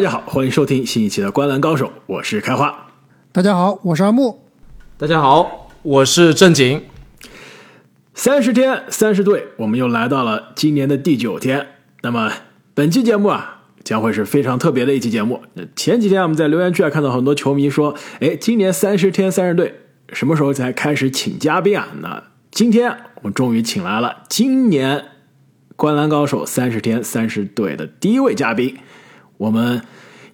大家好，欢迎收听新一期的《观澜高手》，我是开花。大家好，我是阿木。大家好，我是正经。三十天三十队，我们又来到了今年的第九天。那么本期节目啊，将会是非常特别的一期节目。前几天我们在留言区啊看到很多球迷说：“哎，今年三十天三十队什么时候才开始请嘉宾啊？”那今天我们终于请来了今年《观澜高手》三十天三十队的第一位嘉宾，我们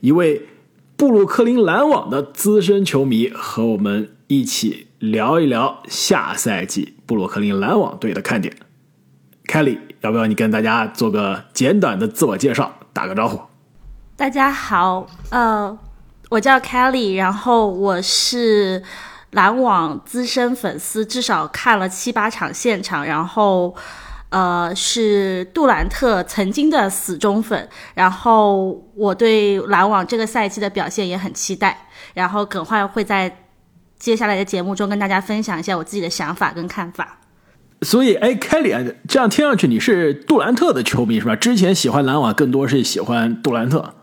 一位布鲁克林篮网的资深球迷，和我们一起聊一聊下赛季布鲁克林篮网队的看点。凯里，要不要你跟大家做个简短的自我介绍，打个招呼？大家好，呃，我叫 Kelly，然后我是篮网资深粉丝，至少看了七八场现场，然后呃是杜兰特曾经的死忠粉，然后我对篮网这个赛季的表现也很期待，然后耿快会在接下来的节目中跟大家分享一下我自己的想法跟看法。所以，哎，凯里啊，这样听上去你是杜兰特的球迷是吧？之前喜欢篮网更多是喜欢杜兰特。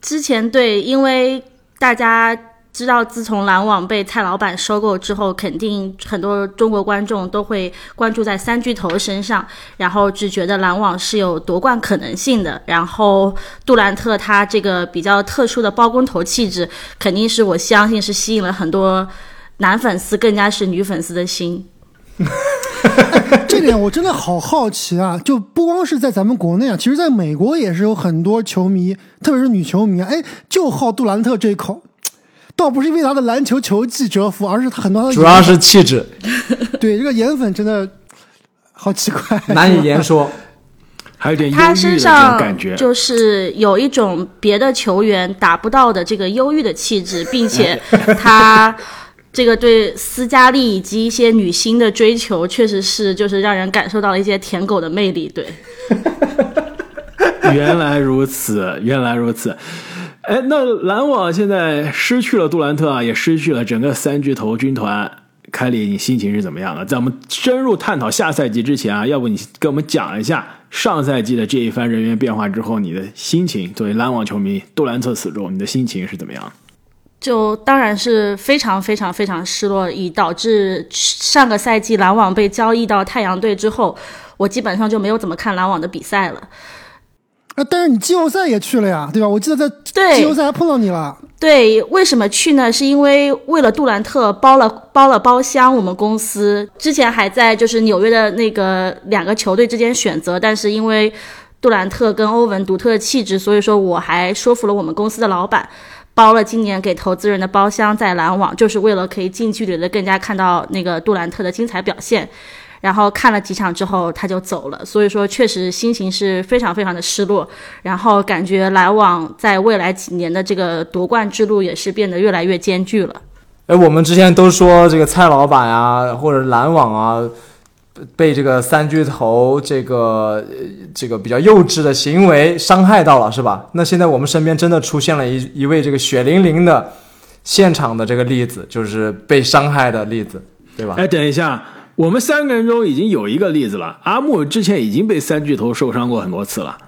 之前对，因为大家知道，自从篮网被蔡老板收购之后，肯定很多中国观众都会关注在三巨头身上，然后只觉得篮网是有夺冠可能性的。然后杜兰特他这个比较特殊的包工头气质，肯定是我相信是吸引了很多男粉丝，更加是女粉丝的心。这点我真的好好奇啊！就不光是在咱们国内啊，其实在美国也是有很多球迷，特别是女球迷，哎，就好杜兰特这一口。倒不是因为他的篮球球技折服，而是他很多的主要是气质。对这个颜粉真的好奇怪，难以言说。还有点他身上感觉，就是有一种别的球员达不到的这个忧郁的气质，并且他这个对斯嘉丽以及一些女星的追求，确实是就是让人感受到了一些舔狗的魅力。对，原来如此，原来如此。哎，那篮网现在失去了杜兰特啊，也失去了整个三巨头军团。凯里，你心情是怎么样的？在我们深入探讨下赛季之前啊，要不你跟我们讲一下上赛季的这一番人员变化之后，你的心情？作为篮网球迷，杜兰特死忠，你的心情是怎么样？就当然是非常非常非常失落，以导致上个赛季篮网被交易到太阳队之后，我基本上就没有怎么看篮网的比赛了。啊，但是你季后赛也去了呀，对吧？我记得在季后赛还碰到你了。对，为什么去呢？是因为为了杜兰特包了包了包厢。我们公司之前还在就是纽约的那个两个球队之间选择，但是因为杜兰特跟欧文独特的气质，所以说我还说服了我们公司的老板，包了今年给投资人的包厢在篮网，就是为了可以近距离的更加看到那个杜兰特的精彩表现。然后看了几场之后，他就走了，所以说确实心情是非常非常的失落。然后感觉篮网在未来几年的这个夺冠之路也是变得越来越艰巨了。哎，我们之前都说这个蔡老板啊，或者篮网啊，被这个三巨头这个这个比较幼稚的行为伤害到了，是吧？那现在我们身边真的出现了一一位这个血淋淋的现场的这个例子，就是被伤害的例子，对吧？哎，等一下。我们三个人中已经有一个例子了，阿木之前已经被三巨头受伤过很多次了，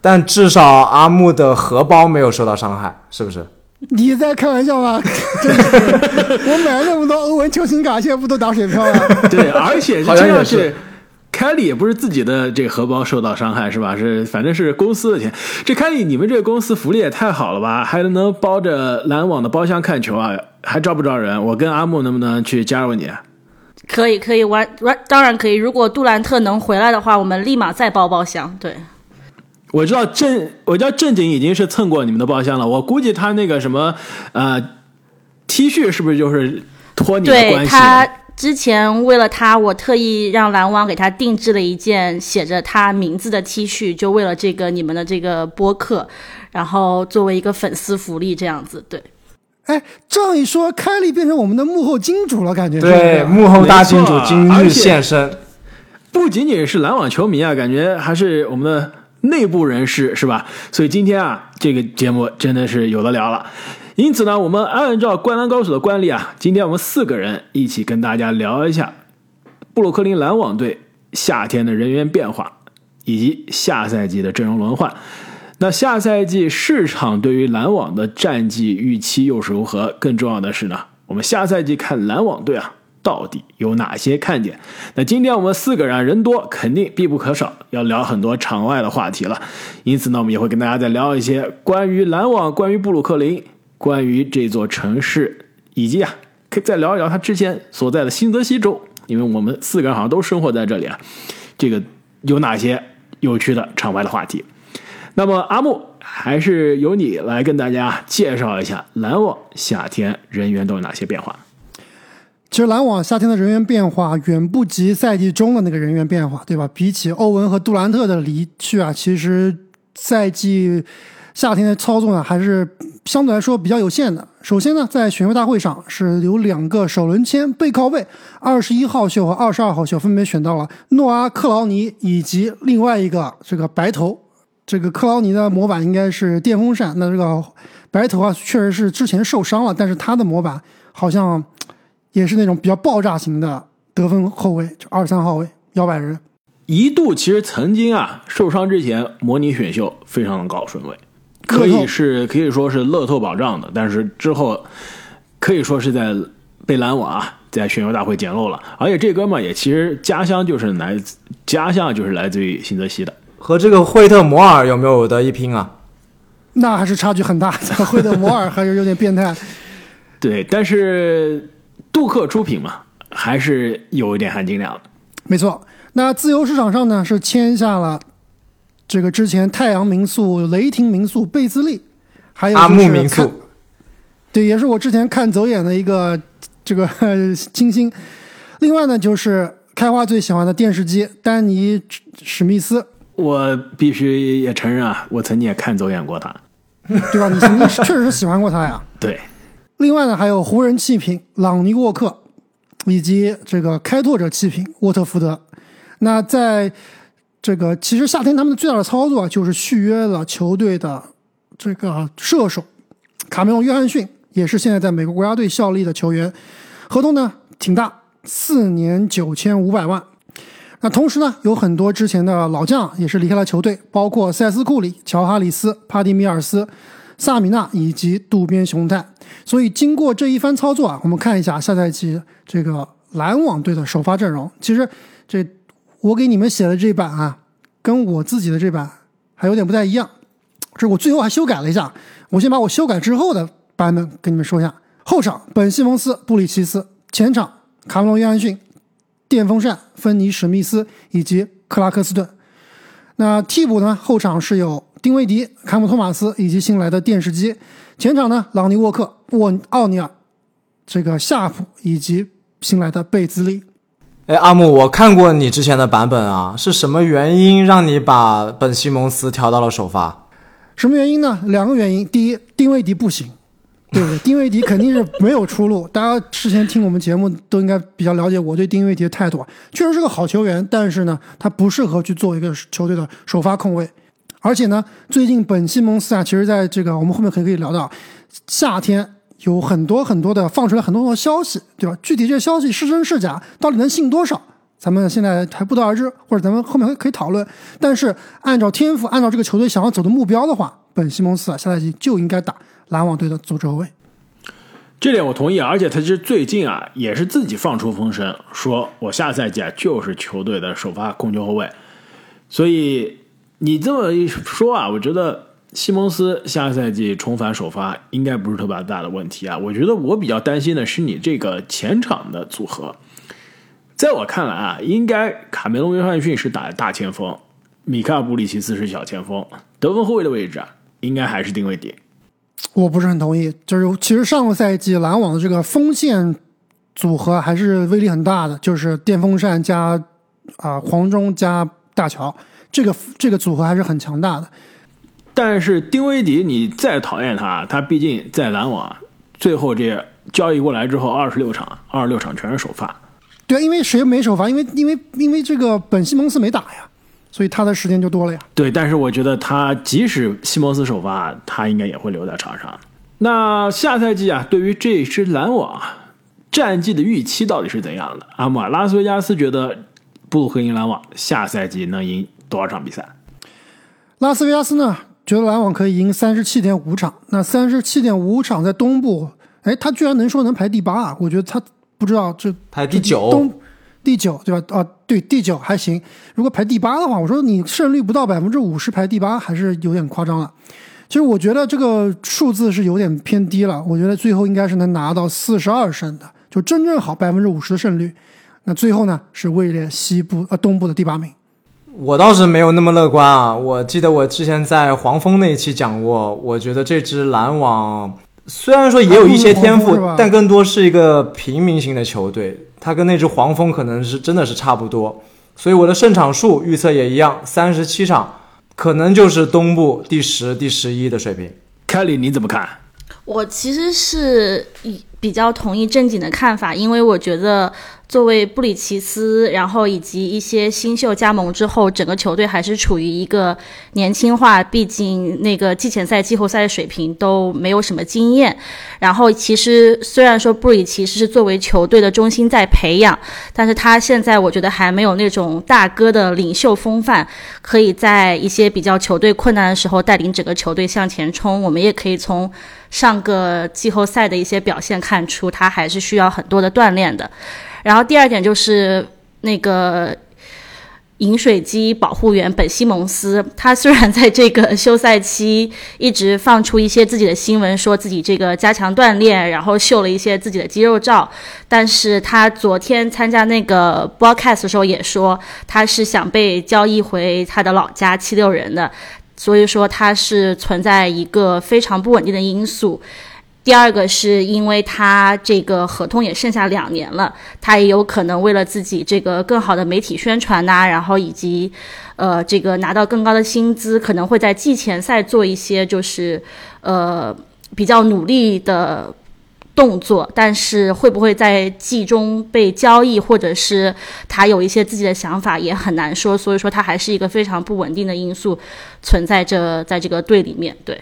但至少阿木的荷包没有受到伤害，是不是？你在开玩笑吗？我买了那么多欧文球星卡，现在不都打水漂了？对，而且好像是凯里也不是自己的这个荷包受到伤害是吧？是反正是公司的钱。这凯里，你们这个公司福利也太好了吧？还能包着篮网的包厢看球啊？还招不招人？我跟阿木能不能去加入你？可以，可以玩玩，当然可以。如果杜兰特能回来的话，我们立马再包包厢。对，我知道正，我知道正经已经是蹭过你们的包厢了。我估计他那个什么，呃，T 恤是不是就是托你的关系？对他之前为了他，我特意让篮网给他定制了一件写着他名字的 T 恤，就为了这个你们的这个播客，然后作为一个粉丝福利这样子。对。哎，这样一说，凯莉变成我们的幕后金主了，感觉对幕后大金主今日现身，不仅仅是篮网球迷啊，感觉还是我们的内部人士，是吧？所以今天啊，这个节目真的是有的聊了。因此呢，我们按照灌篮高手的惯例啊，今天我们四个人一起跟大家聊一下布鲁克林篮网队夏天的人员变化以及下赛季的阵容轮换。那下赛季市场对于篮网的战绩预期又是如何？更重要的是呢，我们下赛季看篮网队啊，到底有哪些看点？那今天我们四个人人多，肯定必不可少，要聊很多场外的话题了。因此呢，我们也会跟大家再聊一些关于篮网、关于布鲁克林、关于这座城市，以及啊，可以再聊一聊他之前所在的新泽西州，因为我们四个人好像都生活在这里啊。这个有哪些有趣的场外的话题？那么阿木还是由你来跟大家介绍一下篮网夏天人员都有哪些变化。其实篮网夏天的人员变化远不及赛季中的那个人员变化，对吧？比起欧文和杜兰特的离去啊，其实赛季夏天的操作呢还是相对来说比较有限的。首先呢，在选秀大会上是有两个首轮签背靠背，二十一号秀和二十二号秀分别选到了诺阿克劳尼以及另外一个这个白头。这个克劳尼的模板应该是电风扇，那这个白头啊，确实是之前受伤了，但是他的模板好像也是那种比较爆炸型的得分后卫，就二三号位摇摆人。一度其实曾经啊受伤之前模拟选秀非常的高顺位，可以是可以说是乐透保障的，但是之后可以说是在被拦网啊在选秀大会捡漏了，而且这哥们也其实家乡就是来自家乡就是来自于新泽西的。和这个惠特摩尔有没有得一拼啊？那还是差距很大的，惠特摩尔还是有点变态。对，但是杜克出品嘛，还是有一点含金量的。没错，那自由市场上呢是签下了这个之前太阳民宿、雷霆民宿贝兹利，还有阿木民宿，对，也是我之前看走眼的一个这个 金星。另外呢，就是开花最喜欢的电视机丹尼史密斯。我必须也承认啊，我曾经也看走眼过他，对吧？你曾经确实是喜欢过他呀。对。另外呢，还有湖人弃品朗尼沃克，以及这个开拓者弃品沃特福德。那在这个其实夏天他们的最大的操作就是续约了球队的这个射手卡梅隆约翰逊，也是现在在美国国家队效力的球员，合同呢挺大，四年九千五百万。那同时呢，有很多之前的老将也是离开了球队，包括塞斯库里、乔哈里斯、帕蒂米尔斯、萨米纳以及渡边雄太。所以经过这一番操作啊，我们看一下下赛季这个篮网队的首发阵容。其实这我给你们写的这版啊，跟我自己的这版还有点不太一样。这我最后还修改了一下，我先把我修改之后的版本跟你们说一下。后场本西蒙斯、布里奇斯，前场卡梅隆·约翰逊。电风扇芬尼史密斯以及克拉克斯顿，那替补呢？后场是有丁威迪、坎姆托马斯以及新来的电视机。前场呢？朗尼沃克、沃奥尼尔、这个夏普以及新来的贝兹利。哎，阿木，我看过你之前的版本啊，是什么原因让你把本西蒙斯调到了首发？什么原因呢？两个原因。第一，丁威迪不行。对不对？丁威迪肯定是没有出路。大家事先听我们节目都应该比较了解我对丁威迪的态度，确实是个好球员，但是呢，他不适合去做一个球队的首发控卫。而且呢，最近本西蒙斯啊，其实在这个我们后面可以可以聊到，夏天有很多很多的放出来很多很多消息，对吧？具体这消息是真是假，到底能信多少，咱们现在还不得而知，或者咱们后面可以讨论。但是按照天赋，按照这个球队想要走的目标的话，本西蒙斯啊，下赛季就应该打。篮网队的组织后卫，这点我同意。而且他其实最近啊，也是自己放出风声，说我下赛季啊就是球队的首发控球后卫。所以你这么一说啊，我觉得西蒙斯下赛季重返首发应该不是特别大的问题啊。我觉得我比较担心的是你这个前场的组合。在我看来啊，应该卡梅隆·约翰逊是打大前锋，米卡·布里奇斯是小前锋，得分后卫的位置啊，应该还是定位点。我不是很同意，就是其实上个赛季篮网的这个锋线组合还是威力很大的，就是电风扇加啊黄忠加大乔，这个这个组合还是很强大的。但是丁威迪，你再讨厌他，他毕竟在篮网最后这交易过来之后，二十六场，二十六场全是首发。对，因为谁没首发？因为因为因为这个本西蒙斯没打呀。所以他的时间就多了呀。对，但是我觉得他即使西蒙斯首发，他应该也会留在场上。那下赛季啊，对于这支篮网战绩的预期到底是怎样的？阿姆拉斯维加斯觉得布鲁克林篮网下赛季能赢多少场比赛？拉斯维加斯呢，觉得篮网可以赢三十七点五场。那三十七点五场在东部，哎，他居然能说能排第八啊！我觉得他不知道这排第九东第九对吧？啊，对，第九还行。如果排第八的话，我说你胜率不到百分之五十排第八还是有点夸张了。其实我觉得这个数字是有点偏低了。我觉得最后应该是能拿到四十二胜的，就真正好百分之五十的胜率。那最后呢是位列西部呃东部的第八名。我倒是没有那么乐观啊！我记得我之前在黄蜂那一期讲过，我觉得这支篮网虽然说也有一些天赋但更多是一个平民型的球队，它跟那只黄蜂可能是真的是差不多。所以我的胜场数预测也一样，三十七场，可能就是东部第十、第十一的水平。凯里你怎么看？我其实是以比较同意正经的看法，因为我觉得作为布里奇斯，然后以及一些新秀加盟之后，整个球队还是处于一个年轻化，毕竟那个季前赛、季后赛的水平都没有什么经验。然后其实虽然说布里奇斯是作为球队的中心在培养，但是他现在我觉得还没有那种大哥的领袖风范，可以在一些比较球队困难的时候带领整个球队向前冲。我们也可以从上个季后赛的一些表现看出，他还是需要很多的锻炼的。然后第二点就是那个饮水机保护员本西蒙斯，他虽然在这个休赛期一直放出一些自己的新闻，说自己这个加强锻炼，然后秀了一些自己的肌肉照，但是他昨天参加那个 broadcast 的时候也说，他是想被交易回他的老家七六人的，所以说他是存在一个非常不稳定的因素。第二个是因为他这个合同也剩下两年了，他也有可能为了自己这个更好的媒体宣传呐、然后以及呃这个拿到更高的薪资，可能会在季前赛做一些就是呃比较努力的动作，但是会不会在季中被交易，或者是他有一些自己的想法，也很难说。所以说他还是一个非常不稳定的因素存在着在这个队里面。对，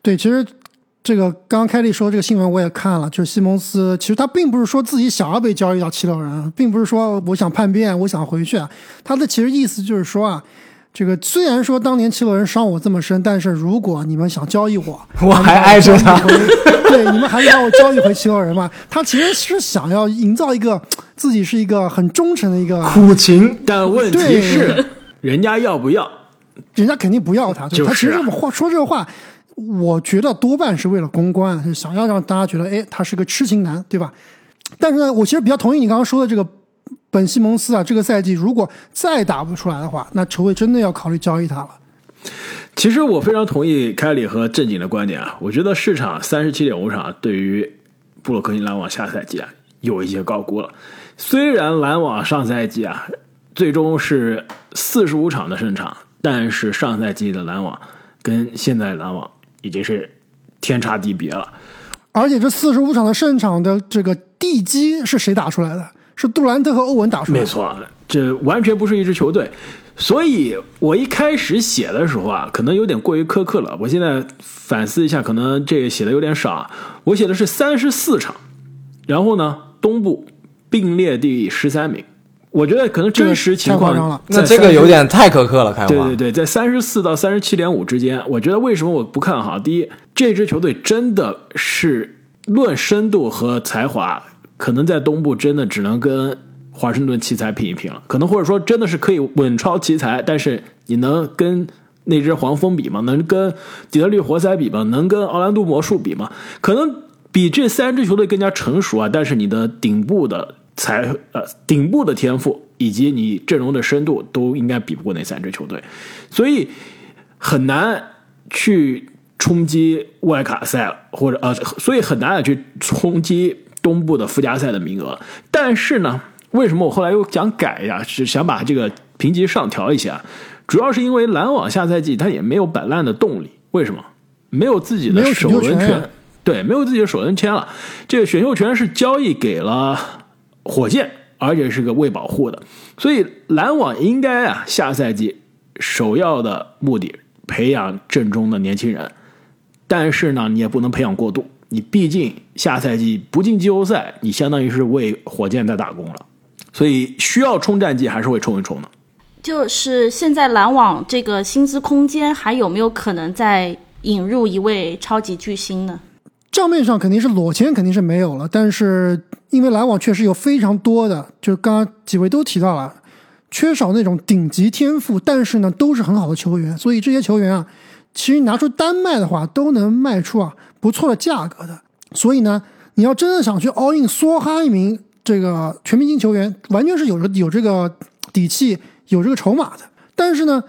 对，其实这个刚刚凯莉说这个新闻我也看了，就是西蒙斯，其实他并不是说自己想要被交易到七六人，并不是说我想叛变，我想回去啊。他的其实意思就是说啊，这个虽然说当年七六人伤我这么深，但是如果你们想交易我，我还爱着他 对，你们还是把我交易回七六人嘛。他其实是想要营造一个自己是一个很忠诚的一个，苦情，但问题对是，人家要不要？人家肯定不要他，对就是啊他其实这么话说这个话。我觉得多半是为了公关，想要让大家觉得，哎，他是个痴情男，对吧？但是呢，我其实比较同意你刚刚说的这个本西蒙斯啊，这个赛季如果再打不出来的话，那球队真的要考虑交易他了。其实我非常同意凯里和正经的观点啊，我觉得市场三十七点五场对于布鲁克林篮网下赛季啊有一些高估了。虽然篮网上赛季啊最终是四十五场的胜场，但是上赛季的篮网跟现在篮网已经是天差地别了。而且这四十五场的胜场的这个地基是谁打出来的？是杜兰特和欧文打出来的。没错，这完全不是一支球队。所以我一开始写的时候啊，可能有点过于苛刻了。我现在反思一下，可能这个写的有点少啊。我写的是三十四场，然后呢，东部并列第十三名。我觉得可能真实情况那这个有点太苛刻了，开花。对对对，在三十四到三十七点五之间，我觉得为什么我不看好？第一，这支球队真的是论深度和才华，可能在东部真的只能跟华盛顿奇才拼一拼了。可能或者说真的是可以稳超奇才，但是你能跟那支黄蜂比吗？能跟底特律活塞比吗？能跟奥兰多魔术比吗？可能比这三支球队更加成熟啊，但是你的顶部的才呃顶部的天赋以及你阵容的深度都应该比不过那三支球队，所以很难去冲击外卡赛或者呃，所以很难去冲击东部的附加赛的名额。但是呢，为什么我后来又想改呀？是想把这个评级上调一下，主要是因为篮网下赛季他也没有摆烂的动力。为什么？没有自己的首轮权权，对，没有自己的首轮签了。这个选秀权是交易给了火箭，而且是个未保护的，所以篮网应该啊，下赛季首要的目的培养阵中的年轻人，但是呢，你也不能培养过度，你毕竟下赛季不进季后赛，你相当于是为火箭在打工了，所以需要冲战绩还是会冲一冲的。就是现在篮网这个薪资空间还有没有可能再引入一位超级巨星呢？账面上肯定是裸签肯定是没有了，但是因为篮网确实有非常多的，就刚刚几位都提到了，缺少那种顶级天赋，但是呢都是很好的球员，所以这些球员啊，其实拿出单卖的话都能卖出啊不错的价格的。所以呢，你要真的想去 all in 梭哈一名这个全明星球员，完全是有着有这个底气、有这个筹码的。但是呢，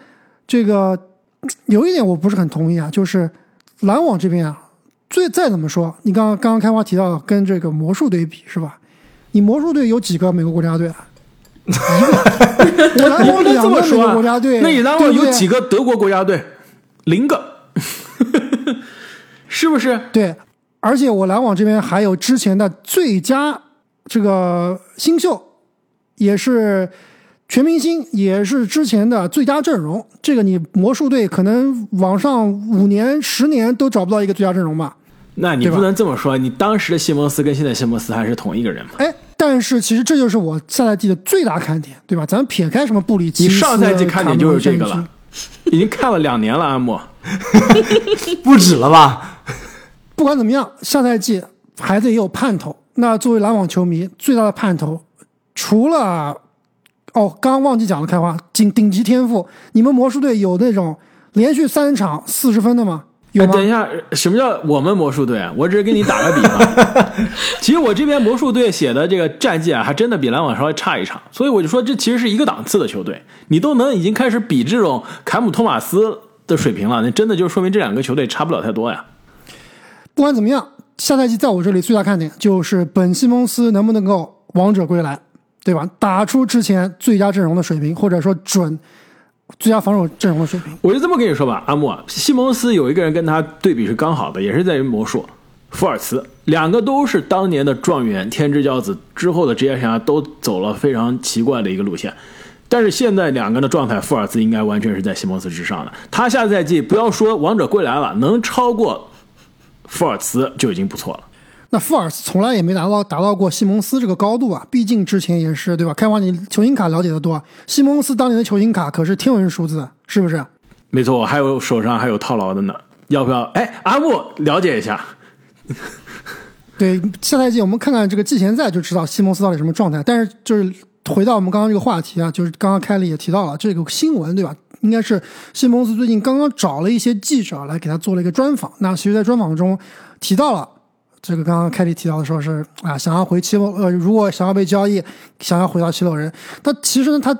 这个有一点我不是很同意啊，就是篮网这边啊。最再怎么说，你刚刚刚刚开花提到跟这个魔术队比是吧？你魔术队有几个美国国家队啊？一个。我篮网两个美国国家队，那你篮网有几个德国国家队？零个，是不是？对，而且我篮网这边还有之前的最佳这个新秀，也是全明星，也是之前的最佳阵容。这个你魔术队可能往上五年、十年都找不到一个最佳阵容吧？那你不能这么说，你当时的西蒙斯跟现在西蒙斯还是同一个人吗？哎，但是其实这就是我下赛季的最大看点，对吧？咱们撇开什么布里奇你上赛季看点就是这个了，已经看了两年了，阿莫，不止了吧？不管怎么样，下赛季孩子也有盼头。那作为篮网球迷，最大的盼头，除了哦，刚刚忘记讲了，开花顶顶级天赋，你们魔术队有那种连续三场四十分的吗？哎，等一下，什么叫我们魔术队啊？我只是跟你打个比方。其实我这边魔术队写的这个战绩啊，还真的比篮网稍微差一场，所以我就说这其实是一个档次的球队。你都能已经开始比这种凯姆托马斯的水平了，那真的就说明这两个球队差不了太多呀。不管怎么样，下赛季在我这里最大看点就是本西蒙斯能不能够王者归来，对吧？打出之前最佳阵容的水平，或者说准。最佳防守阵容的水平，我就这么跟你说吧，阿莫西蒙斯有一个人跟他对比是刚好的，也是在于魔术，福尔茨，两个都是当年的状元，天之骄子，之后的职业生涯都走了非常奇怪的一个路线，但是现在两个人的状态，福尔茨应该完全是在西蒙斯之上的，他下赛季不要说王者归来了，能超过福尔茨就已经不错了。那富尔斯从来也没达到达到过西蒙斯这个高度啊，毕竟之前也是对吧？开花你球星卡了解的多，西蒙斯当年的球星卡可是天文数字，是不是？没错，还有手上还有套牢的呢，要不要？哎，阿木了解一下。对，下赛季我们看看这个季前赛就知道西蒙斯到底什么状态。但是就是回到我们刚刚这个话题啊，就是刚刚凯里也提到了这个新闻对吧？应该是西蒙斯最近刚刚找了一些记者来给他做了一个专访。那其实，在专访中提到了。这个刚刚凯里提到的说是啊，想要回七六呃，如果想要被交易，想要回到七六人，那其实呢，他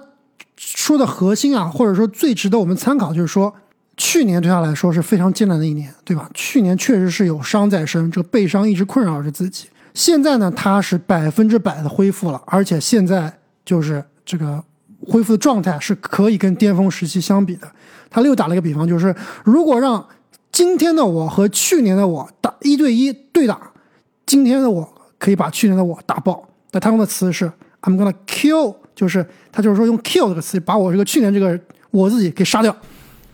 说的核心啊，或者说最值得我们参考，就是说去年对他来说是非常艰难的一年，对吧？去年确实是有伤在身，这个背伤一直困扰着自己。现在呢，他是百分之百的恢复了，而且现在就是这个恢复的状态是可以跟巅峰时期相比的。他又打了一个比方，就是如果让今天的我和去年的我打一对一对打。今天的我可以把去年的我打爆，但他用的词是 I'm gonna kill，就是他就是说用 kill 这个词把我这个去年这个我自己给杀掉。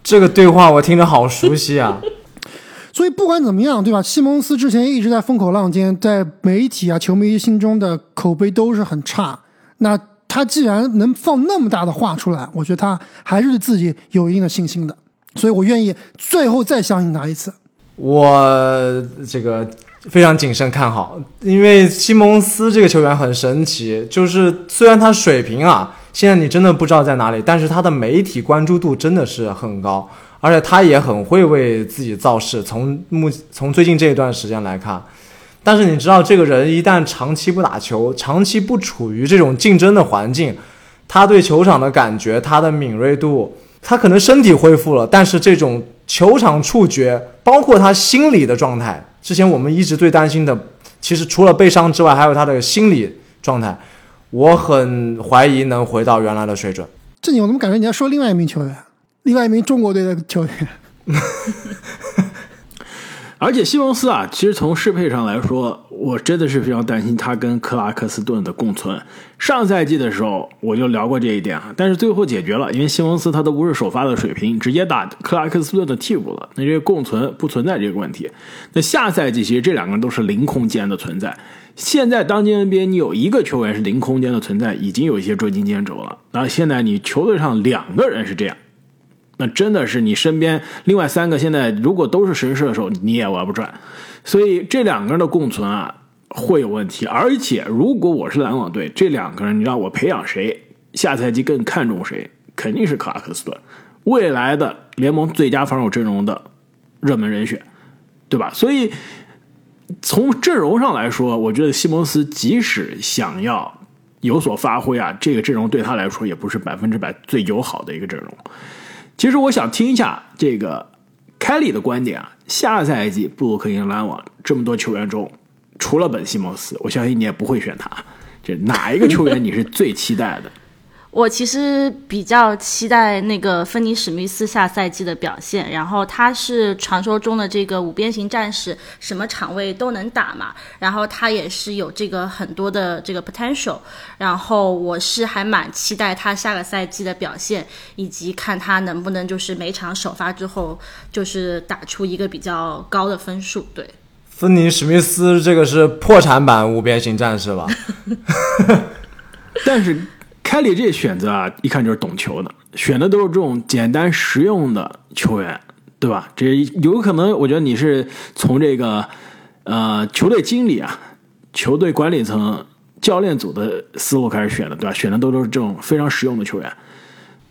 这个对话我听着好熟悉啊！所以不管怎么样，对吧？西蒙斯之前一直在风口浪尖，在媒体啊、球迷心中的口碑都是很差。那他既然能放那么大的话出来，我觉得他还是对自己有一定的信心的。所以我愿意最后再相信他一次。我这个。非常谨慎看好，因为西蒙斯这个球员很神奇，就是虽然他水平啊，现在你真的不知道在哪里，但是他的媒体关注度真的是很高，而且他也很会为自己造势。从目从最近这一段时间来看，但是你知道，这个人一旦长期不打球，长期不处于这种竞争的环境，他对球场的感觉，他的敏锐度，他可能身体恢复了，但是这种球场触觉，包括他心理的状态。之前我们一直最担心的，其实除了悲伤之外，还有他的心理状态。我很怀疑能回到原来的水准。这你我怎么感觉你要说另外一名球员，另外一名中国队的球员？而且西蒙斯啊，其实从适配上来说，我真的是非常担心他跟克拉克斯顿的共存。上赛季的时候我就聊过这一点啊，但是最后解决了，因为西蒙斯他都不是首发的水平，直接打克拉克斯顿的替补了，那这个共存不存在这个问题。那下赛季其实这两个人都是零空间的存在，现在当今 NBA 你有一个球员是零空间的存在，已经有一些捉襟见肘了。那现在你球队上两个人是这样，那真的是你身边另外三个现在如果都是神射手，你也玩不转。所以这两个人的共存啊会有问题。而且如果我是篮网队，这两个人你让我培养谁，下赛季更看重谁，肯定是克拉克斯顿，未来的联盟最佳防守阵容的热门人选，对吧？所以。从阵容上来说，我觉得西蒙斯即使想要有所发挥啊，这个阵容对他来说也不是百分之百最友好的一个阵容。其实我想听一下这个凯里的观点啊，下赛季布鲁克林篮网这么多球员中，除了本西蒙斯，我相信你也不会选他。这哪一个球员你是最期待的？我其实比较期待那个芬尼史密斯下赛季的表现，然后他是传说中的这个五边形战士，什么场位都能打嘛，然后他也是有这个很多的这个 potential，然后我是还蛮期待他下个赛季的表现，以及看他能不能就是每场首发之后就是打出一个比较高的分数。对，芬尼史密斯这个是破产版五边形战士吧？但是。凯里这选择啊，一看就是懂球的，选的都是这种简单实用的球员，对吧？这有可能，我觉得你是从这个呃球队经理啊、球队管理层、教练组的思路开始选的，对吧？选的都都是这种非常实用的球员。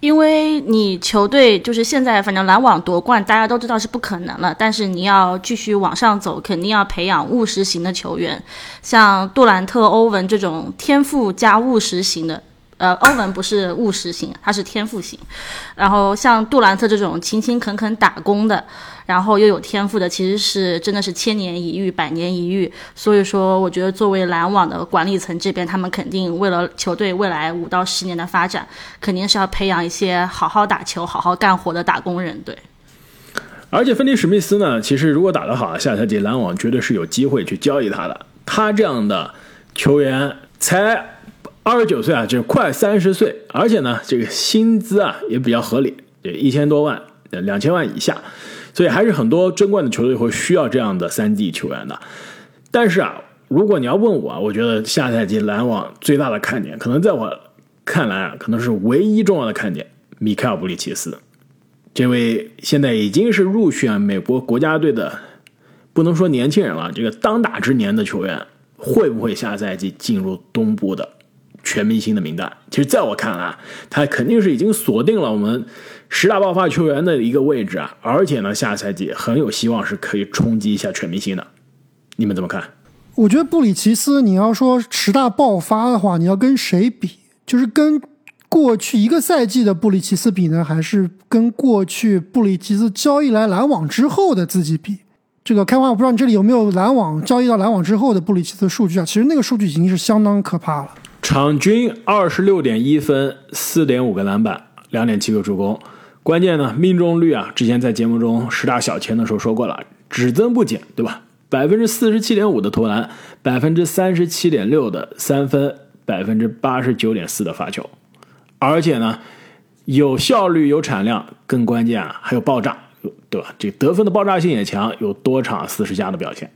因为你球队就是现在，反正篮网夺冠，大家都知道是不可能了。但是你要继续往上走，肯定要培养务实型的球员，像杜兰特、欧文这种天赋加务实型的。呃，欧文不是务实型，他是天赋型。然后像杜兰特这种勤勤恳恳打工的，然后又有天赋的，其实是真的是千年一遇、百年一遇。所以说，我觉得作为篮网的管理层这边，他们肯定为了球队未来五到十年的发展，肯定是要培养一些好好打球、好好干活的打工人。对。而且芬尼史密斯呢，其实如果打得好，下赛季篮网绝对是有机会去交易他的。他这样的球员才。二十九岁啊，就是快三十岁，而且呢，这个薪资啊也比较合理，就一千多万，两千万以下，所以还是很多争冠的球队会需要这样的三 D 球员的。但是啊，如果你要问我，我觉得下赛季篮网最大的看点，可能在我看来啊，可能是唯一重要的看点，米开尔布里奇斯，这位现在已经是入选美国国家队的，不能说年轻人了，这个当打之年的球员，会不会下赛季进入东部的？全明星的名单，其实在我看来，他肯定是已经锁定了我们十大爆发球员的一个位置啊！而且呢，下赛季很有希望是可以冲击一下全明星的。你们怎么看？我觉得布里奇斯，你要说十大爆发的话，你要跟谁比？就是跟过去一个赛季的布里奇斯比呢，还是跟过去布里奇斯交易来篮网之后的自己比？这个开话，我不知道你这里有没有篮网交易到篮网之后的布里奇斯数据啊？其实那个数据已经是相当可怕了。场均二十六点一分，四点五个篮板，两点七个助攻。关键呢，命中率啊，之前在节目中十大小前的时候说过了，只增不减，对吧？百分之四十七点五的投篮，百分之三十七点六的三分，百分之八十九点四的发球。而且呢，有效率、有产量，更关键啊，还有爆炸，对吧？这得分的爆炸性也强，有多场四十加的表现。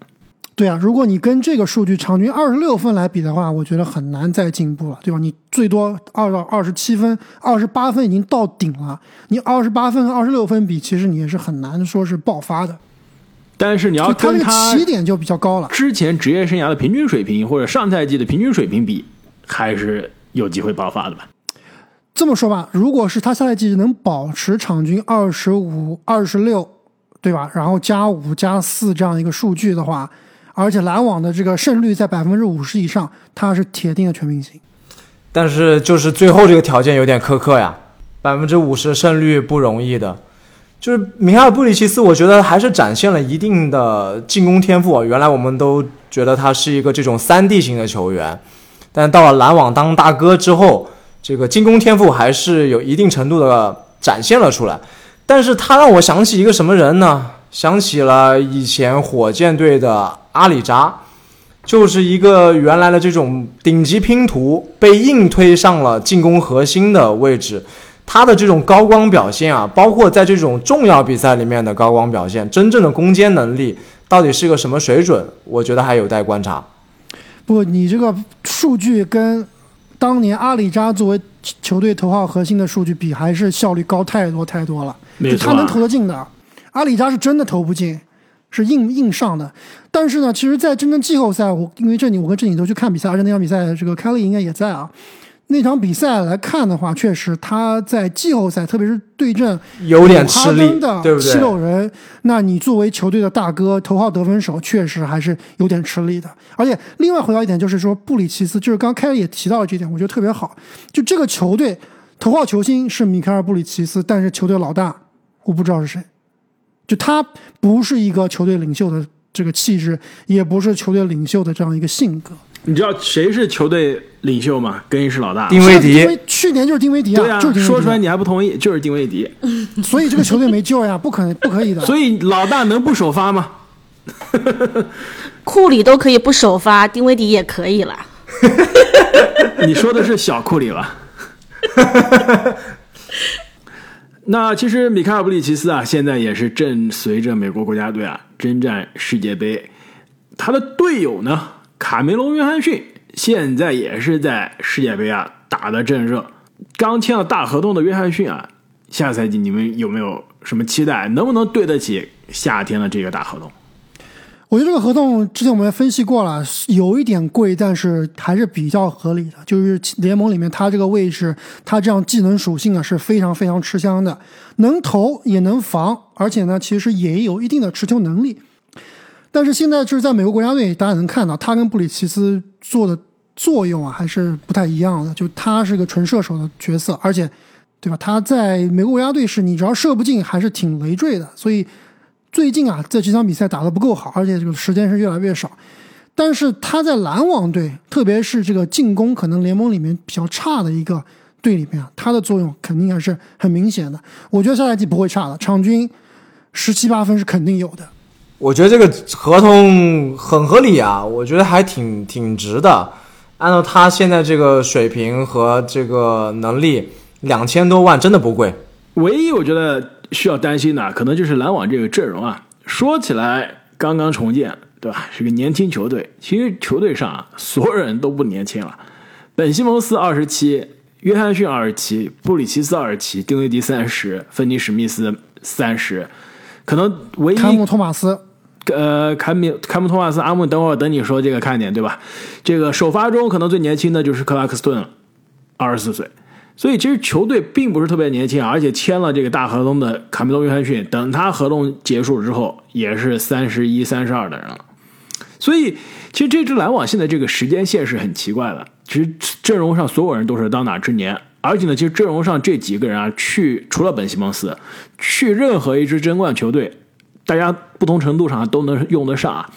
对啊，如果你跟这个数据场均二十六分来比的话，我觉得很难再进步了，对吧？你最多二到二十七分、二十八分已经到顶了。你二十八分和二十六分比，其实你也是很难说是爆发的。但是你要跟他起点就比较高了，之前职业生涯的平均水平或者上赛季的平均水平比，还是有机会爆发的吧？这么说吧，如果是他下赛季能保持场均二十五、二十六，对吧？然后加五、加四这样一个数据的话。而且篮网的这个胜率在百分之五十以上，他是铁定的全明星。但是就是最后这个条件有点苛刻呀，百分之五十胜率不容易的。就是米哈尔布里奇斯，我觉得还是展现了一定的进攻天赋。原来我们都觉得他是一个这种三 D 型的球员，但到了篮网当大哥之后，这个进攻天赋还是有一定程度的展现了出来。但是他让我想起一个什么人呢？想起了以前火箭队的。阿里扎就是一个原来的这种顶级拼图，被硬推上了进攻核心的位置。他的这种高光表现啊，包括在这种重要比赛里面的高光表现，真正的攻坚能力到底是个什么水准？我觉得还有待观察。不，你这个数据跟当年阿里扎作为球队头号核心的数据比，还是效率高太多太多了。没错啊就他能投得进的，阿里扎是真的投不进，是硬硬上的。但是呢，其实，在真正季后赛，我因为这里我跟郑颖都去看比赛，而且那场比赛这个凯利应该也在啊。那场比赛来看的话，确实他在季后赛，特别是对阵有点吃力哈登的对不对七六人，那你作为球队的大哥、头号得分手，确实还是有点吃力的。而且，另外回到一点，就是说布里奇斯，就是刚刚凯尔也提到了这点，我觉得特别好。就这个球队头号球星是米凯尔·布里奇斯，但是球队老大我不知道是谁。就他不是一个球队领袖的这个气质，也不是球队领袖的这样一个性格。你知道谁是球队领袖吗？更衣室老大。丁威迪因为去年就是丁威迪对啊，就是迪说出来你还不同意，就是丁威迪。所以这个球队没救呀，不可能不可以的。所以老大能不首发吗？库里都可以不首发，丁威迪也可以了。你说的是小库里吧？那其实米卡尔·布里奇斯啊，现在也是正随着美国国家队啊征战世界杯。他的队友呢，卡梅隆·约翰逊现在也是在世界杯啊打得正热。刚签了大合同的约翰逊啊，下赛季你们有没有什么期待？能不能对得起夏天的这个大合同？我觉得这个合同之前我们也分析过了，有一点贵，但是还是比较合理的。就是联盟里面他这个位置，他这样技能属性啊是非常非常吃香的，能投也能防，而且呢其实也有一定的持球能力。但是现在就是在美国国家队，大家能看到他跟布里奇斯做的作用啊还是不太一样的。就他是个纯射手的角色，而且对吧？他在美国国家队是你只要射不进还是挺累赘的，所以。最近啊，这几场比赛打得不够好，而且这个时间是越来越少。但是他在篮网队，特别是这个进攻可能联盟里面比较差的一个队里面啊，他的作用肯定还是很明显的。我觉得下赛季不会差的，场均十七八分是肯定有的。我觉得这个合同很合理啊，我觉得还挺挺值的。按照他现在这个水平和这个能力，两千多万真的不贵。唯一我觉得需要担心的，可能就是篮网这个阵容啊。说起来刚刚重建，对吧？是个年轻球队，其实球队上啊，所有人都不年轻了。本西蒙斯二十七，约翰逊二十七，布里奇斯二十七，丁威迪三十，芬尼史密斯三十，可能唯一坎姆托马斯，呃，坎米坎姆托马斯阿姆，等会儿等你说这个看点对吧？这个首发中可能最年轻的就是克拉克斯顿，二十四岁。所以其实球队并不是特别年轻，而且签了这个大合同的卡梅隆·约翰逊，等他合同结束之后也是三十一、三十二的人了。所以其实这支篮网现在这个时间线是很奇怪的。其实阵容上所有人都是当打之年，而且呢，其实阵容上这几个人啊，去除了本西蒙斯，去任何一支争冠球队，大家不同程度上都能用得上啊。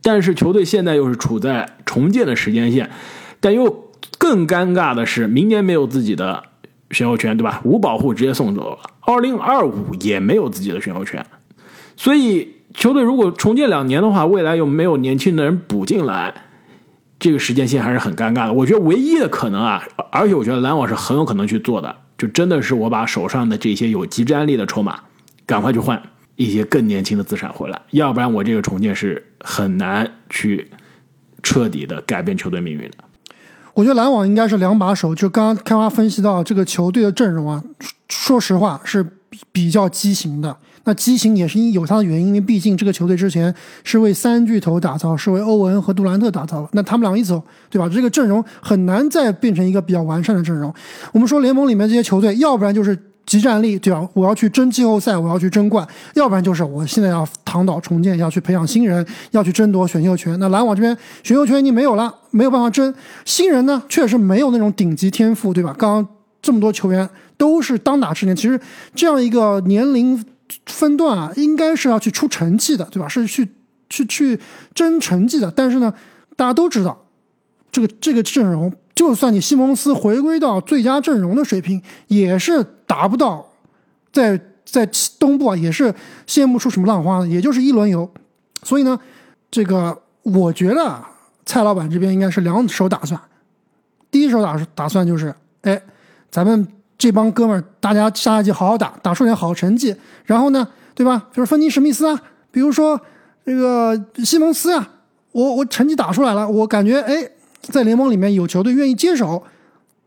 但是球队现在又是处在重建的时间线，但又更尴尬的是，明年没有自己的选秀权，对吧？无保护直接送走了，二零二五也没有自己的选秀权，所以球队如果重建两年的话，未来又没有年轻的人补进来，这个时间线还是很尴尬的。我觉得唯一的可能啊，而且我觉得篮网是很有可能去做的，就真的是我把手上的这些有极战力的筹码赶快去换一些更年轻的资产回来，要不然我这个重建是很难去彻底的改变球队命运的。我觉得篮网应该是两把手。就刚刚开花分析到这个球队的阵容啊，说实话是比较畸形的。那畸形也是因有它的原因，因为毕竟这个球队之前是为三巨头打造，是为欧文和杜兰特打造的。那他们俩一走，对吧？这个阵容很难再变成一个比较完善的阵容。我们说联盟里面这些球队，要不然就是集战力，对吧？我要去争季后赛，我要去争冠；要不然就是我现在要躺倒重建，要去培养新人，要去争夺选秀权。那篮网这边选秀权已经没有了，没有办法争。新人呢，确实没有那种顶级天赋，对吧？刚刚这么多球员都是当打之年，其实这样一个年龄分段啊，应该是要去出成绩的，对吧？是去去去争成绩的。但是呢，大家都知道，这个这个阵容，就算你西蒙斯回归到最佳阵容的水平，也是达不到在在东部啊，也是羡不出什么浪花的，也就是一轮游。所以呢，这个我觉得啊蔡老板这边应该是两手打算。第一手打打算就是，哎，咱们这帮哥们儿，大家下赛季好好打，打出点好成绩，然后呢，对吧？就是芬尼史密斯啊，比如说这个西蒙斯啊，我我成绩打出来了，我感觉哎，在联盟里面有球队愿意接手，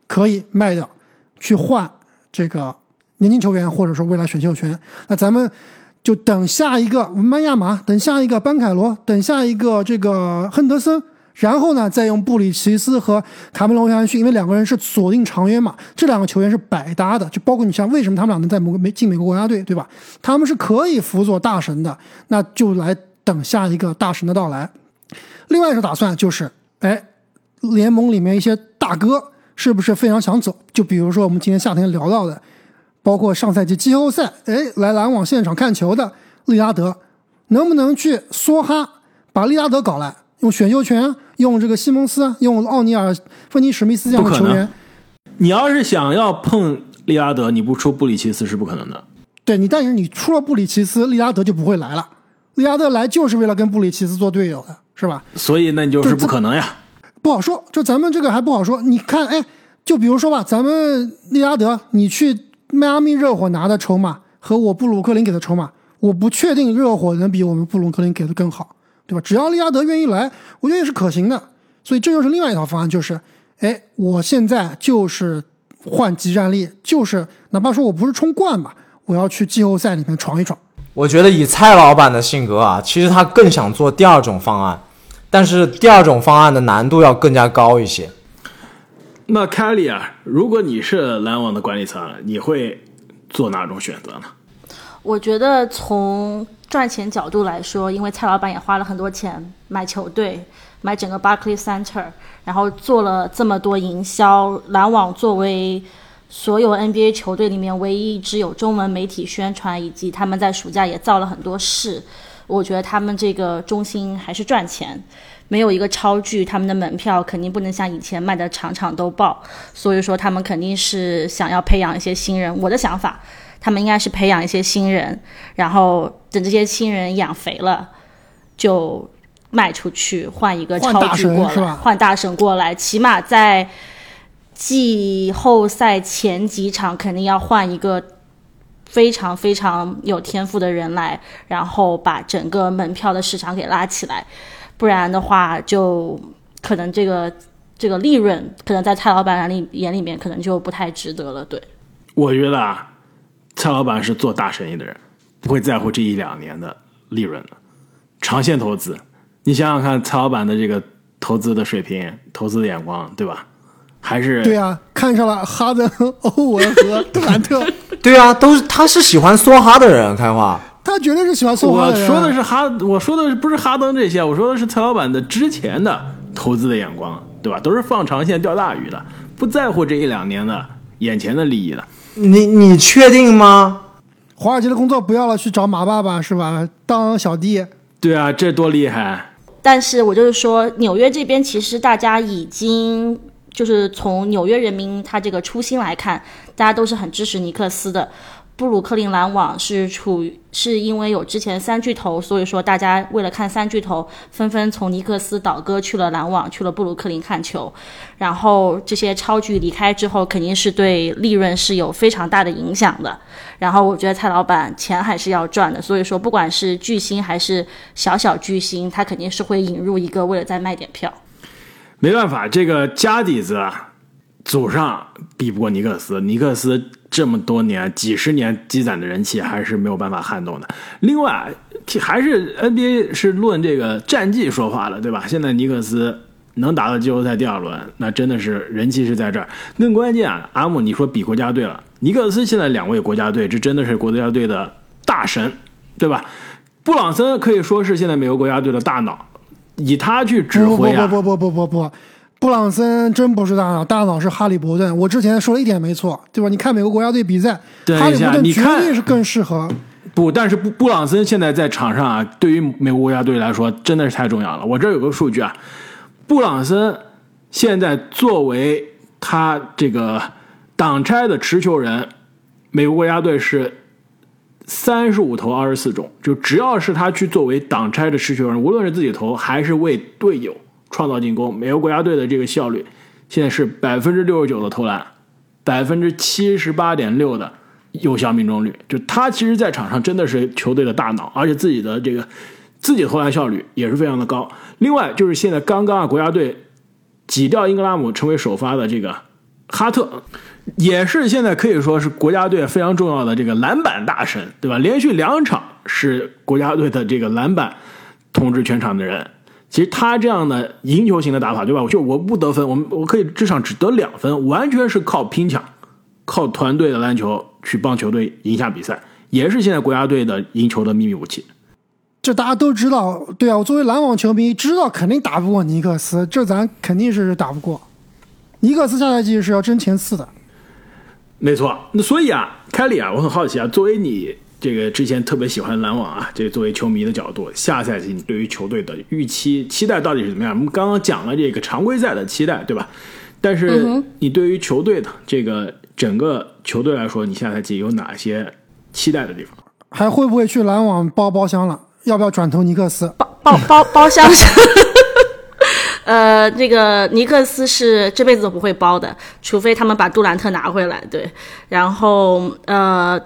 可以卖掉，去换这个年轻球员，或者说未来选秀权。那咱们就等下一个文班亚马，等下一个班凯罗，等下一个这个亨德森，然后呢，再用布里奇斯和卡梅隆约翰逊，因为两个人是锁定长约嘛，这两个球员是百搭的，就包括你像为什么他们俩能在美美进美国国家队，对吧？他们是可以辅佐大神的，那就来等下一个大神的到来。另外一个打算就是，哎，联盟里面一些大哥是不是非常想走？就比如说我们今天夏天聊到的，包括上赛季季后赛，哎，来篮网现场看球的利拉德，能不能去梭哈把利拉德搞来，用选秀权，用这个西蒙斯，用奥尼尔、芬尼史密斯这样的球员？你要是想要碰利拉德，你不出布里奇斯是不可能的。对你，但是你出了布里奇斯，利拉德就不会来了。利拉德来就是为了跟布里奇斯做队友的。是吧？所以那你就是不可能呀，不好说。就咱们这个还不好说。你看，哎，就比如说吧，咱们利拉德，你去迈阿密热火拿的筹码和我布鲁克林给的筹码，我不确定热火能比我们布鲁克林给的更好，对吧？只要利拉德愿意来，我觉得也是可行的。所以这就是另外一套方案，就是，哎，我现在就是换集战力，就是哪怕说我不是冲冠吧，我要去季后赛里面闯一闯。我觉得以蔡老板的性格啊，其实他更想做第二种方案。但是第二种方案的难度要更加高一些。那凯利啊，如果你是篮网的管理层，你会做哪种选择呢？我觉得从赚钱角度来说，因为蔡老板也花了很多钱买球队，买整个 Barclay Center，然后做了这么多营销。篮网作为所有 NBA 球队里面唯一一支有中文媒体宣传，以及他们在暑假也造了很多势。我觉得他们这个中心还是赚钱，没有一个超巨，他们的门票肯定不能像以前卖的场场都爆，所以说他们肯定是想要培养一些新人。我的想法，他们应该是培养一些新人，然后等这些新人养肥了，就卖出去换一个超巨过来，换大神过来，起码在季后赛前几场肯定要换一个。非常非常有天赋的人来，然后把整个门票的市场给拉起来，不然的话，就可能这个这个利润，可能在蔡老板眼里眼里面，可能就不太值得了。对，我觉得啊，蔡老板是做大生意的人，不会在乎这一两年的利润的，长线投资。你想想看，蔡老板的这个投资的水平、投资的眼光，对吧？还是对啊，看上了哈登、欧文和杜兰特。对啊，都是他是喜欢梭哈的人，开花。他绝对是喜欢梭哈。我说的是哈，我说的不是哈登这些，我说的是蔡老板的之前的投资的眼光，对吧？都是放长线钓大鱼的，不在乎这一两年的眼前的利益的。你你确定吗？华尔街的工作不要了，去找马爸爸是吧？当小弟。对啊，这多厉害！但是我就是说，纽约这边其实大家已经。就是从纽约人民他这个初心来看，大家都是很支持尼克斯的。布鲁克林篮网是处于是因为有之前三巨头，所以说大家为了看三巨头，纷纷从尼克斯倒戈去了篮网，去了布鲁克林看球。然后这些超巨离开之后，肯定是对利润是有非常大的影响的。然后我觉得蔡老板钱还是要赚的，所以说不管是巨星还是小小巨星，他肯定是会引入一个为了再卖点票。没办法，这个家底子祖上比不过尼克斯。尼克斯这么多年、几十年积攒的人气，还是没有办法撼动的。另外，还是 NBA 是论这个战绩说话的，对吧？现在尼克斯能打到季后赛第二轮，那真的是人气是在这儿。更关键啊，阿姆，你说比国家队了，尼克斯现在两位国家队，这真的是国家队的大神，对吧？布朗森可以说是现在美国国家队的大脑。以他去指挥啊！不不不不不不不，布朗森真不是大脑，大脑是哈利伯顿。我之前说了一点没错，对吧？你看美国国家队比赛，哈利伯顿绝对是更适合。不，但是布布朗森现在在场上啊，对于美国国家队来说真的是太重要了。我这有个数据啊，布朗森现在作为他这个挡拆的持球人，美国国家队是。三十五投二十四中，就只要是他去作为挡拆的持球人，无论是自己投还是为队友创造进攻，美国国家队的这个效率现在是百分之六十九的投篮，百分之七十八点六的有效命中率。就他其实，在场上真的是球队的大脑，而且自己的这个自己投篮效率也是非常的高。另外就是现在刚刚啊，国家队挤掉英格拉姆成为首发的这个哈特，也是现在可以说是国家队非常重要的这个篮板大神，对吧？连续两场是国家队的这个篮板统治全场的人。其实他这样的赢球型的打法，对吧？我就我不得分，我们我可以至少只得两分，完全是靠拼抢，靠团队的篮球去帮球队赢下比赛，也是现在国家队的赢球的秘密武器。这大家都知道，对啊，我作为篮网球迷，知道肯定打不过尼克斯，这咱肯定是打不过。尼克斯下赛季是要争前四的，没错。那所以啊，凯里啊，我很好奇啊，作为你。这个之前特别喜欢篮网啊，这作为球迷的角度，下赛季你对于球队的预期期待到底是怎么样？我们刚刚讲了这个常规赛的期待，对吧？但是你对于球队的这个整个球队来说，你下赛季有哪些期待的地方？还会不会去篮网包包厢了？要不要转投尼克斯？包包包包厢是？呃，那个尼克斯是这辈子都不会包的，除非他们把杜兰特拿回来。对，然后呃。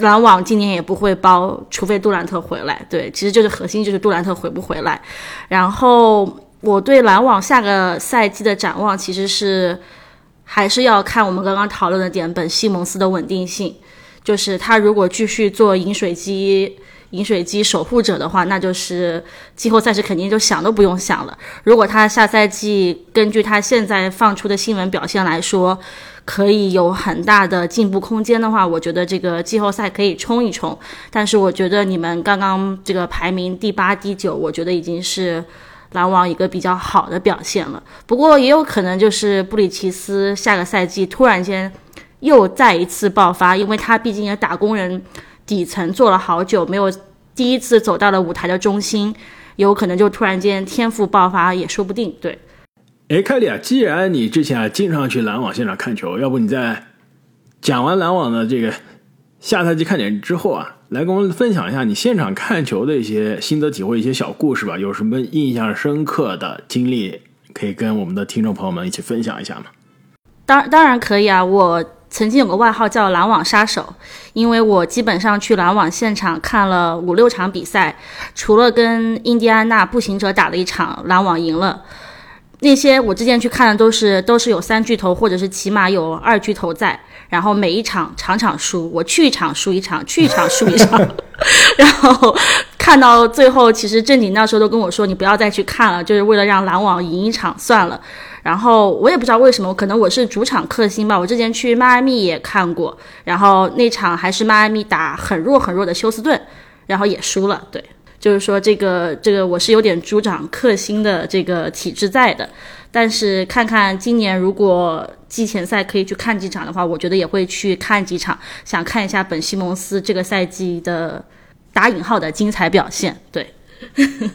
篮网今年也不会包，除非杜兰特回来。对，其实就是核心就是杜兰特回不回来。然后我对篮网下个赛季的展望，其实是还是要看我们刚刚讨论的点，本西蒙斯的稳定性。就是他如果继续做饮水机、饮水机守护者的话，那就是季后赛是肯定就想都不用想了。如果他下赛季根据他现在放出的新闻表现来说，可以有很大的进步空间的话，我觉得这个季后赛可以冲一冲。但是我觉得你们刚刚这个排名第八、第九，我觉得已经是篮网一个比较好的表现了。不过也有可能就是布里奇斯下个赛季突然间又再一次爆发，因为他毕竟也打工人底层做了好久，没有第一次走到了舞台的中心，有可能就突然间天赋爆发也说不定。对。哎，凯里啊，既然你之前啊经常去篮网现场看球，要不你在讲完篮网的这个下赛季看点之后啊，来跟我们分享一下你现场看球的一些心得体会、一些小故事吧？有什么印象深刻的经历可以跟我们的听众朋友们一起分享一下吗？当当然可以啊，我曾经有个外号叫“篮网杀手”，因为我基本上去篮网现场看了五六场比赛，除了跟印第安纳步行者打了一场，篮网赢了。那些我之前去看的都是都是有三巨头或者是起码有二巨头在，然后每一场场场输，我去一场输一场，去一场输一场，然后看到最后，其实正经那时候都跟我说，你不要再去看了，就是为了让篮网赢一场算了。然后我也不知道为什么，可能我是主场克星吧。我之前去迈阿密也看过，然后那场还是迈阿密打很弱很弱的休斯顿，然后也输了，对。就是说，这个这个我是有点主场克星的这个体质在的，但是看看今年如果季前赛可以去看几场的话，我觉得也会去看几场，想看一下本西蒙斯这个赛季的打引号的精彩表现。对，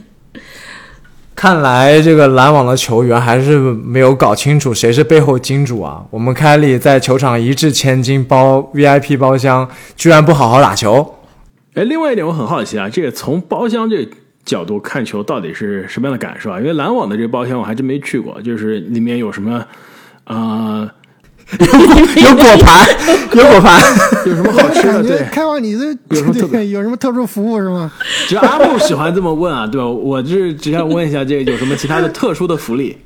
看来这个篮网的球员还是没有搞清楚谁是背后金主啊！我们凯里在球场一掷千金包 VIP 包厢，居然不好好打球。哎，另外一点我很好奇啊，这个从包厢这角度看球到底是什么样的感受啊？因为篮网的这个包厢我还真没去过，就是里面有什么啊，有果盘，有果盘，有什么好吃的？对，开往你的有什么特别？有什么特殊服务是吗？只要阿木喜欢这么问啊，对吧？我就是只想问一下，这个有什么其他的特殊的福利？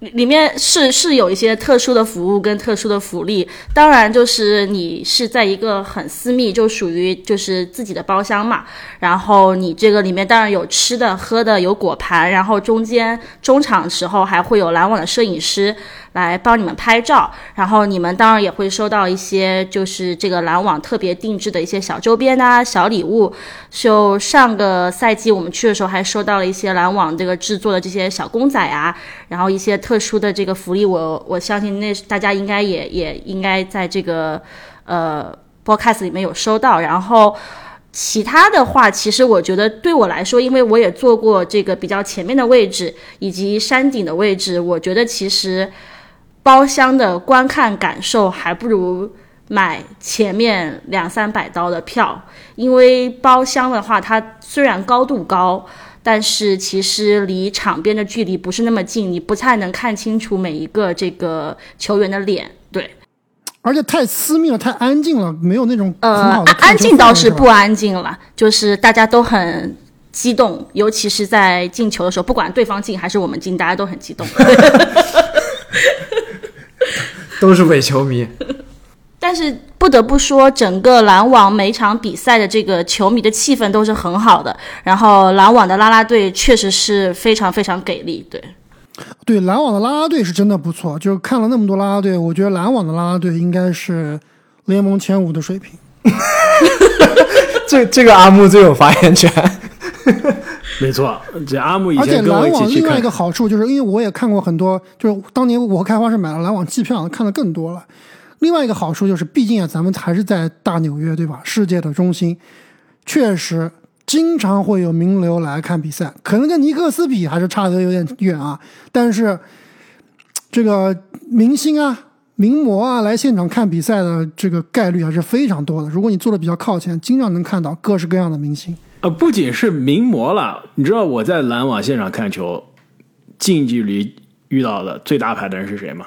里面是是有一些特殊的服务跟特殊的福利，当然就是你是在一个很私密，就属于就是自己的包厢嘛。然后你这个里面当然有吃的喝的，有果盘，然后中间中场时候还会有篮网的摄影师。来帮你们拍照，然后你们当然也会收到一些就是这个篮网特别定制的一些小周边啊、小礼物。就上个赛季我们去的时候，还收到了一些篮网这个制作的这些小公仔啊，然后一些特殊的这个福利，我我相信那大家应该也也应该在这个呃 broadcast 里面有收到。然后其他的话，其实我觉得对我来说，因为我也坐过这个比较前面的位置以及山顶的位置，我觉得其实。包厢的观看感受还不如买前面两三百刀的票，因为包厢的话，它虽然高度高，但是其实离场边的距离不是那么近，你不太能看清楚每一个这个球员的脸。对，而且太私密了，太安静了，没有那种呃，安静倒是不安静了，就是大家都很。激动，尤其是在进球的时候，不管对方进还是我们进，大家都很激动。都是伪球迷。但是不得不说，整个篮网每场比赛的这个球迷的气氛都是很好的。然后篮网的啦啦队确实是非常非常给力，对。对，篮网的啦啦队是真的不错。就是看了那么多啦啦队，我觉得篮网的啦啦队应该是联盟前五的水平。这这个阿木最有发言权。没错，这阿木以而且前跟我篮一起去看网另外一个，好处就是，因为我也看过很多，就是当年我和开花是买了篮网季票，看的更多了。另外一个好处就是，毕竟啊，咱们还是在大纽约，对吧？世界的中心，确实经常会有名流来看比赛，可能跟尼克斯比还是差得有点远啊。但是这个明星啊、名模啊来现场看比赛的这个概率还是非常多的。如果你坐的比较靠前，经常能看到各式各样的明星。呃，不仅是名模了，你知道我在篮网现场看球，近距离遇到的最大牌的人是谁吗？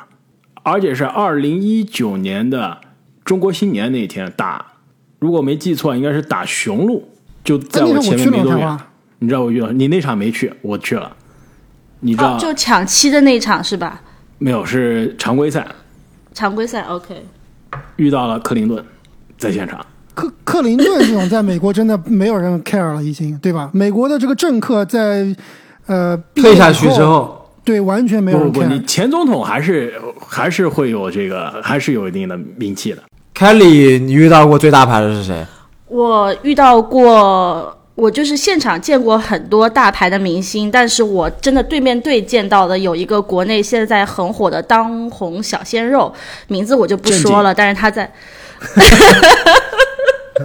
而且是二零一九年的中国新年那一天打，如果没记错，应该是打雄鹿，就在我去了，面没多远。你知道我遇到你那场没去，我去了。你知道、哦，就抢七的那一场是吧？没有？是常规赛常规赛 OK。遇到了克林顿，在现场。克克林顿这种在美国真的没有人 care 了，已经对吧？美国的这个政客在呃退下去之，后，对完全没有人不不不，你 care。前总统还是还是会有这个，还是有一定的名气的。Kelly，你遇到过最大牌的是谁？我遇到过，我就是现场见过很多大牌的明星，但是我真的对面对见到的有一个国内现在很火的当红小鲜肉，名字我就不说了，但是他在。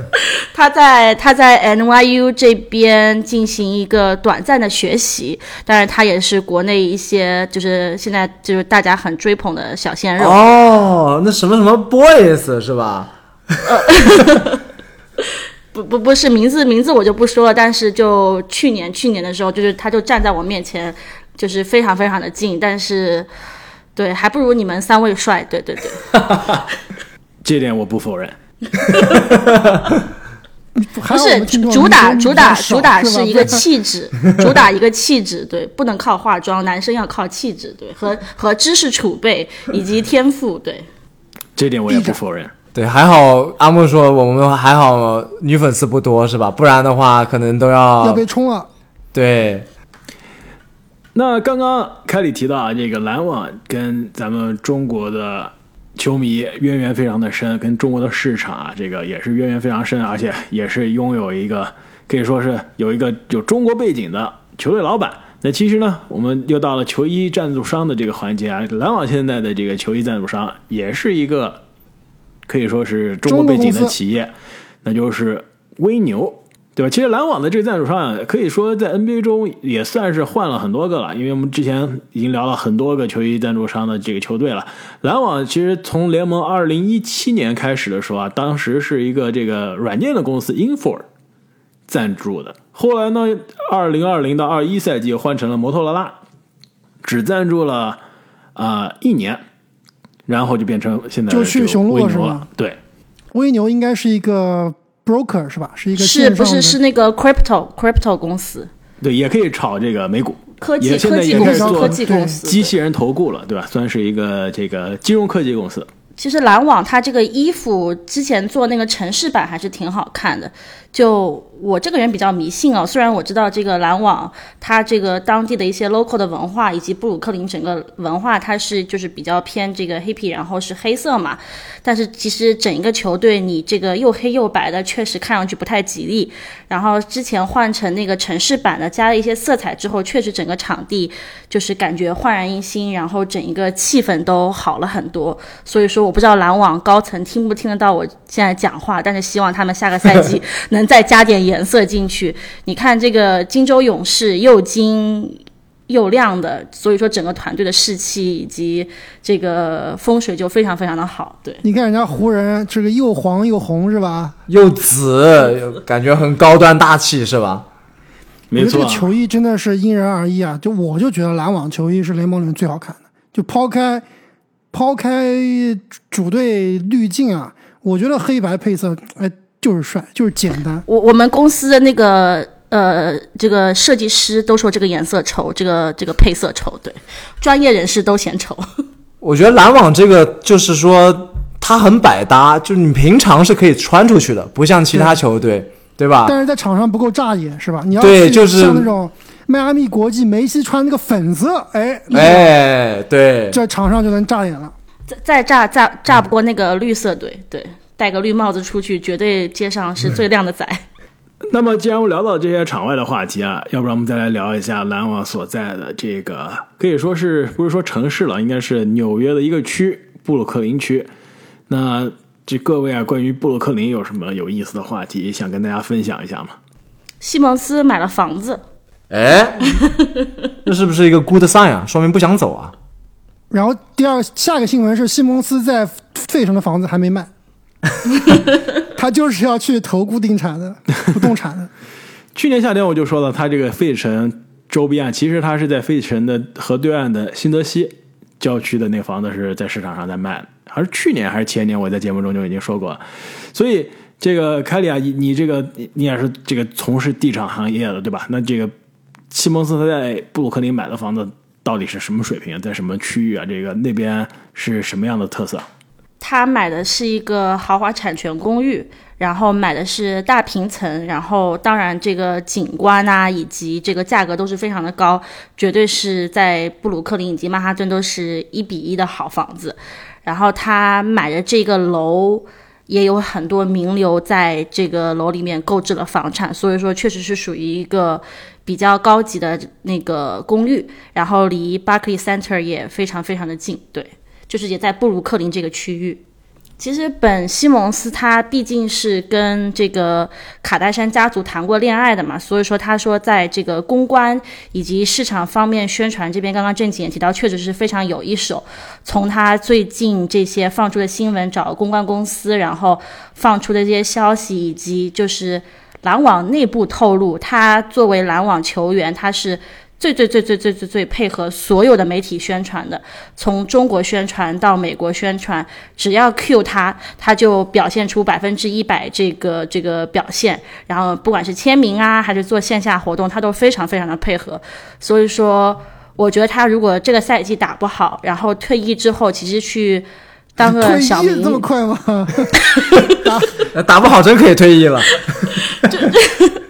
他在他在 NYU 这边进行一个短暂的学习，但是他也是国内一些就是现在就是大家很追捧的小鲜肉。哦，那什么什么 Boys 是吧？不不不是名字名字我就不说了，但是就去年去年的时候，就是他就站在我面前，就是非常非常的近，但是对还不如你们三位帅，对对对，这点我不否认。还不是主打主打主打是一个气质，主打一个气质，对，不能靠化妆，男生要靠气质，对，和和知识储备以及天赋，对。这点我也不否认。对，还好阿木说我们还好女粉丝不多是吧？不然的话可能都要要被冲了。对那刚刚凯里提到啊，这个篮网跟咱们中国的球迷渊源非常的深，跟中国的市场啊，这个也是渊源非常深，而且也是拥有一个可以说是有一个有中国背景的球队老板。那其实呢，我们又到了球衣赞助商的这个环节啊，篮网现在的这个球衣赞助商也是一个可以说是中国背景的企业，那就是微牛。对吧？其实篮网的这个赞助商啊，可以说在 NBA 中也算是换了很多个了，因为我们之前已经聊了很多个球衣赞助商的这个球队了。篮网其实从联盟二零一七年开始的时候啊，当时是一个这个软件的公司 Infor 赞助的，后来呢，二零二零到二一赛季换成了摩托罗拉，只赞助了啊、一年，然后就变成现在就去雄鹿了是。对，威牛应该是一个 broker 是吧？是一个是不是是那个 crypto crypto 公司，对，也可以炒这个美股，科技科技公司科技公司。机器人投顾了，对吧？算是一个这个金融科技公司。其实篮网它这个衣服之前做那个城市版还是挺好看的。就我这个人比较迷信哦，虽然我知道这个篮网它这个当地的一些 local 的文化以及布鲁克林整个文化，它是就是比较偏这个黑皮，然后是黑色嘛。但是其实整一个球队你这个又黑又白的，确实看上去不太吉利。然后之前换成那个城市版的，加了一些色彩之后，确实整个场地就是感觉焕然一新，然后整一个气氛都好了很多。所以说，我不知道篮网高层听不听得到我现在讲话，但是希望他们下个赛季能 再加点颜色进去。你看这个金州勇士又金又亮的，所以说整个团队的士气以及这个风水就非常非常的好。对，你看人家湖人这个又黄又红是吧？又紫，感觉很高端大气是吧？没错球衣真的是因人而异啊。就我就觉得篮网球衣是联盟里面最好看的。就抛开抛开主队滤镜啊，我觉得黑白配色哎就是帅，就是简单。我我们公司的那个呃，这个设计师都说这个颜色丑，这个这个配色丑，对，专业人士都嫌丑。我觉得篮网这个就是说它很百搭，就是你平常是可以穿出去的，不像其他球队，对吧？但是在场上不够炸眼，是吧？你要对就是像那种迈阿密国际梅西穿那个粉色，哎，哎，对，这场上就能炸眼了。再再炸炸炸不过那个绿色队，对，戴个绿帽子出去，绝对街上是最靓的仔。那么，既然我们聊到这些场外的话题啊，要不然我们再来聊一下篮网所在的这个，可以说是不是说城市了，应该是纽约的一个区——布鲁克林区。那这各位啊，关于布鲁克林有什么有意思的话题想跟大家分享一下吗？西蒙斯买了房子，哎，这是不是一个 good sign 啊？说明不想走啊？然后第二下个新闻是西蒙斯在费城的房子还没卖，他就是要去投固定产的 不动产的。去年夏天我就说了，他这个费城周边啊，其实他是在费城的河对岸的新泽西郊区的那房子是在市场上在卖的，还是去年还是前年，我在节目中就已经说过了。所以这个凯里啊，你你这个你你也是这个从事地产行业的对吧？那这个西蒙斯他在布鲁克林买的房子到底是什么水平？在什么区域啊？这个那边是什么样的特色？他买的是一个豪华产权公寓，然后买的是大平层，然后当然这个景观啊以及这个价格都是非常的高，绝对是在布鲁克林以及曼哈顿都是一比一的好房子。然后他买的这个楼也有很多名流在这个楼里面购置了房产，所以说确实是属于一个比较高级的那个公寓，然后离 Barclay Center 也非常非常的近，对。就是也在布鲁克林这个区域。其实本西蒙斯他毕竟是跟这个卡戴珊家族谈过恋爱的嘛，所以说他说在这个公关以及市场方面宣传这边，刚刚正经也提到，确实是非常有一手。从他最近这些放出的新闻，找公关公司，然后放出的这些消息，以及就是篮网内部透露，他作为篮网球员，他是。最最最最最最最配合所有的媒体宣传的，从中国宣传到美国宣传，只要 Q 他，他就表现出百分之一百这个这个表现。然后不管是签名啊，还是做线下活动，他都非常非常的配合。所以说，我觉得他如果这个赛季打不好，然后退役之后，其实去当个小明这么快吗？那打不好真可以退役了。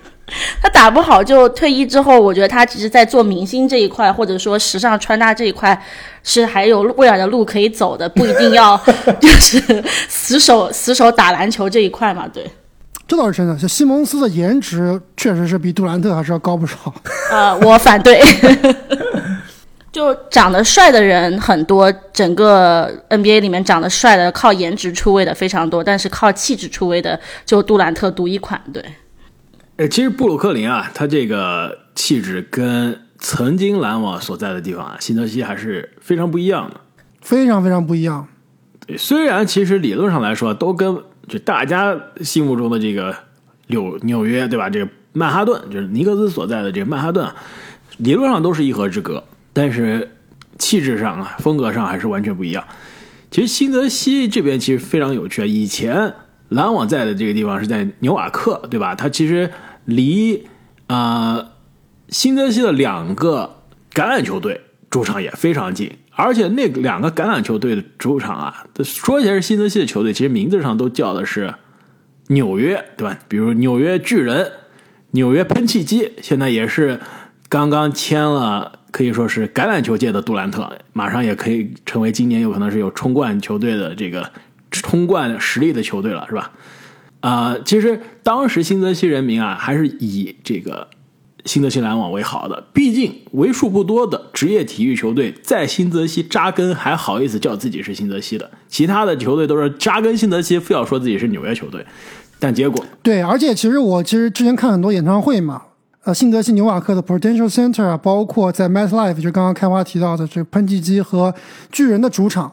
他打不好就退役之后，我觉得他其实，在做明星这一块，或者说时尚穿搭这一块，是还有未来的路可以走的，不一定要 就是死守死守打篮球这一块嘛。对，这倒是真的，就西蒙斯的颜值确实是比杜兰特还是要高不少。呃，我反对。就长得帅的人很多，整个 NBA 里面长得帅的靠颜值出位的非常多，但是靠气质出位的就杜兰特独一款。对。呃，其实布鲁克林啊，它这个气质跟曾经篮网所在的地方啊，新泽西还是非常不一样的。非常非常不一样。对，虽然其实理论上来说，都跟就大家心目中的这个纽纽约对吧？这个曼哈顿就是尼克斯所在的这个曼哈顿啊，理论上都是一河之隔，但是气质上啊，风格上还是完全不一样。其实新泽西这边其实非常有趣啊，以前篮网在的这个地方是在纽瓦克，对吧？它其实离、呃新泽西的两个橄榄球队主场也非常近，而且那两个橄榄球队的主场啊，说起来是新泽西的球队，其实名字上都叫的是纽约，对吧？比如纽约巨人、纽约喷气机，现在也是刚刚签了，可以说是橄榄球界的杜兰特，马上也可以成为今年有可能是有冲冠球队的这个冲冠实力的球队了，是吧？啊、其实当时新泽西人民啊，还是以这个新泽西篮网为好的，毕竟为数不多的职业体育球队在新泽西扎根，还好意思叫自己是新泽西的，其他的球队都是扎根新泽西，非要说自己是纽约球队，但结果对，而且其实我其实之前看很多演唱会嘛，呃，新泽西纽瓦克的 Prudential Center 啊，包括在 MetLife，就刚刚开花提到的这个喷气机和巨人的主场，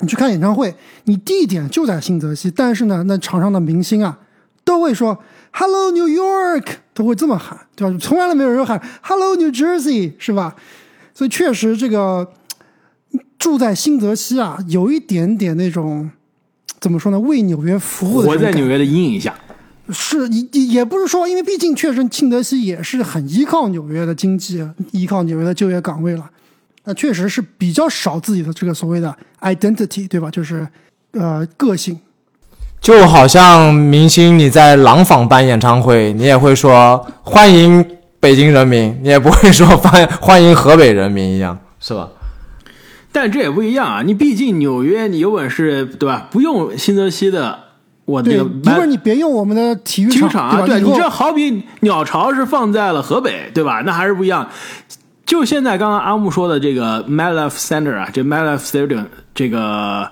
你去看演唱会，你地点就在新泽西，但是呢，那场上的明星啊，都会说 Hello New York，都会这么喊，对吧？从来都没有人喊 Hello New Jersey，是吧？所以确实这个住在新泽西啊，有一点点那种怎么说呢，为纽约服务的这种感觉活在纽约的阴影下。是也也也不是说，因为毕竟确实新泽西也是很依靠纽约的经济，依靠纽约的就业岗位了。那确实是比较少自己的这个所谓的 identity，对吧？就是呃个性。就好像明星你在廊坊办演唱会，你也会说欢迎北京人民，你也不会说欢欢迎河北人民一样，是吧？但这也不一样啊！你毕竟纽约，你有本事对吧？不用新泽西的，我这对，个一会儿你别用我们的体育体育场啊，对你这好比鸟巢是放在了河北，对吧？那还是不一样。就现在刚刚阿木说的这个 MetLife Center 啊，这 MetLife Stadium 这个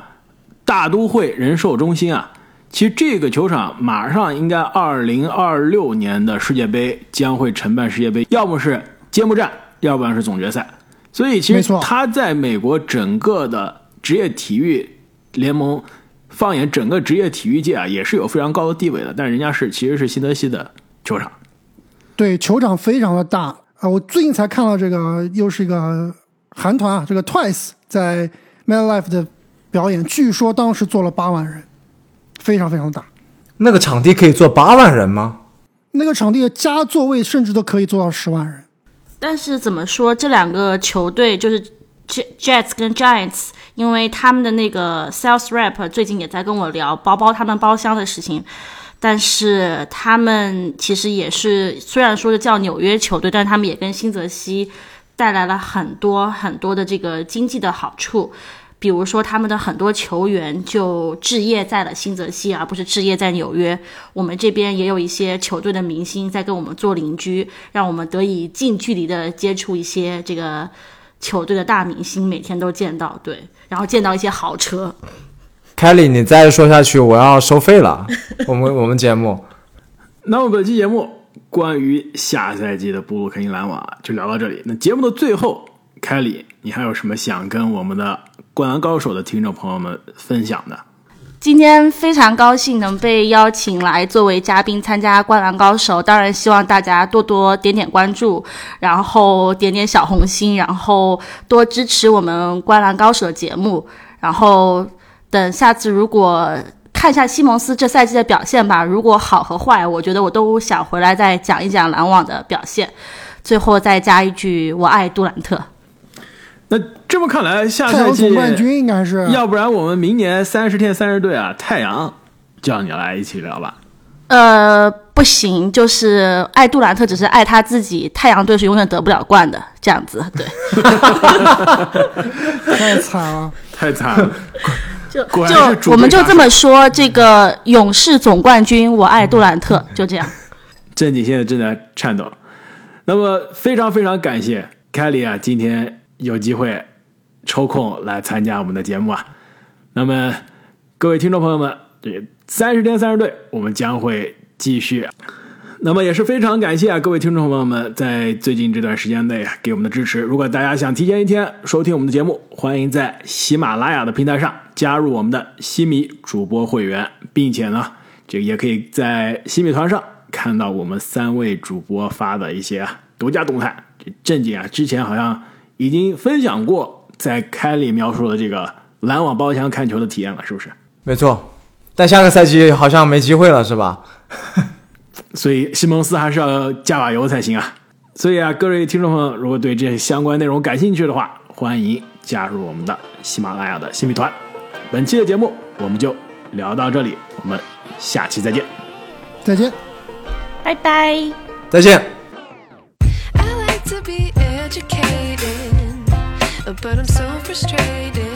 大都会人寿中心啊，其实这个球场马上应该二零二六年的世界杯将会承办世界杯，要么是揭幕战，要不然是总决赛。所以其实他在美国整个的职业体育联盟，放眼整个职业体育界啊，也是有非常高的地位的。但人家是其实是新泽西的球场，对球场非常的大啊！我最近才看到这个，又是一个韩团啊，这个 Twice 在 MetLife 的表演，据说当时坐了八万人，非常非常大。那个场地可以坐八万人吗？那个场地的加座位甚至都可以坐到十万人。但是怎么说，这两个球队就是 Jets 跟 Giants，因为他们的那个 sales rep 最近也在跟我聊包包他们包厢的事情。但是他们其实也是，虽然说是叫纽约球队，但他们也跟新泽西带来了很多很多的这个经济的好处。比如说，他们的很多球员就置业在了新泽西，而不是置业在纽约。我们这边也有一些球队的明星在跟我们做邻居，让我们得以近距离的接触一些这个球队的大明星，每天都见到，对，然后见到一些豪车。凯里，你再说下去，我要收费了。我们我们节目，那么本期节目关于下赛季的布鲁克林篮网啊就聊到这里。那节目的最后，凯里，你还有什么想跟我们的《灌篮高手》的听众朋友们分享的？今天非常高兴能被邀请来作为嘉宾参加《灌篮高手》，当然希望大家多多点点关注，然后点点小红心，然后多支持我们《灌篮高手》的节目，然后等下次如果看一下西蒙斯这赛季的表现吧，如果好和坏，我觉得我都想回来再讲一讲篮网的表现。最后再加一句：我爱杜兰特。那这么看来，下太赛季冠军应该是要不然我们明年三十天三十队啊，太阳叫你来一起聊吧。呃，不行，就是爱杜兰特，只是爱他自己。太阳队是永远得不了冠的，这样子，对，太惨了。太惨了，就我们就这么说，这个勇士总冠军，我爱杜兰特，就这样。正经现在正在颤抖。那么非常非常感谢凯里啊，今天有机会抽空来参加我们的节目啊。那么各位听众朋友们，这三十天三十队，我们将会继续。那么也是非常感谢啊各位听众朋友们在最近这段时间内给我们的支持。如果大家想提前一天收听我们的节目，欢迎在喜马拉雅的平台上加入我们的西米主播会员，并且呢，这个也可以在西米团上看到我们三位主播发的一些独家动态。这正经啊，之前好像已经分享过在开里描述的这个篮网包厢看球的体验了，是不是？没错。但下个赛季好像没机会了，是吧？所以西蒙斯还是要加把油才行啊！所以啊，各位听众朋友，如果对这些相关内容感兴趣的话，欢迎加入我们的喜马拉雅的新米团。本期的节目我们就聊到这里，我们下期再见。再见。拜拜。再见。I like to be educated, but I'm so frustrated.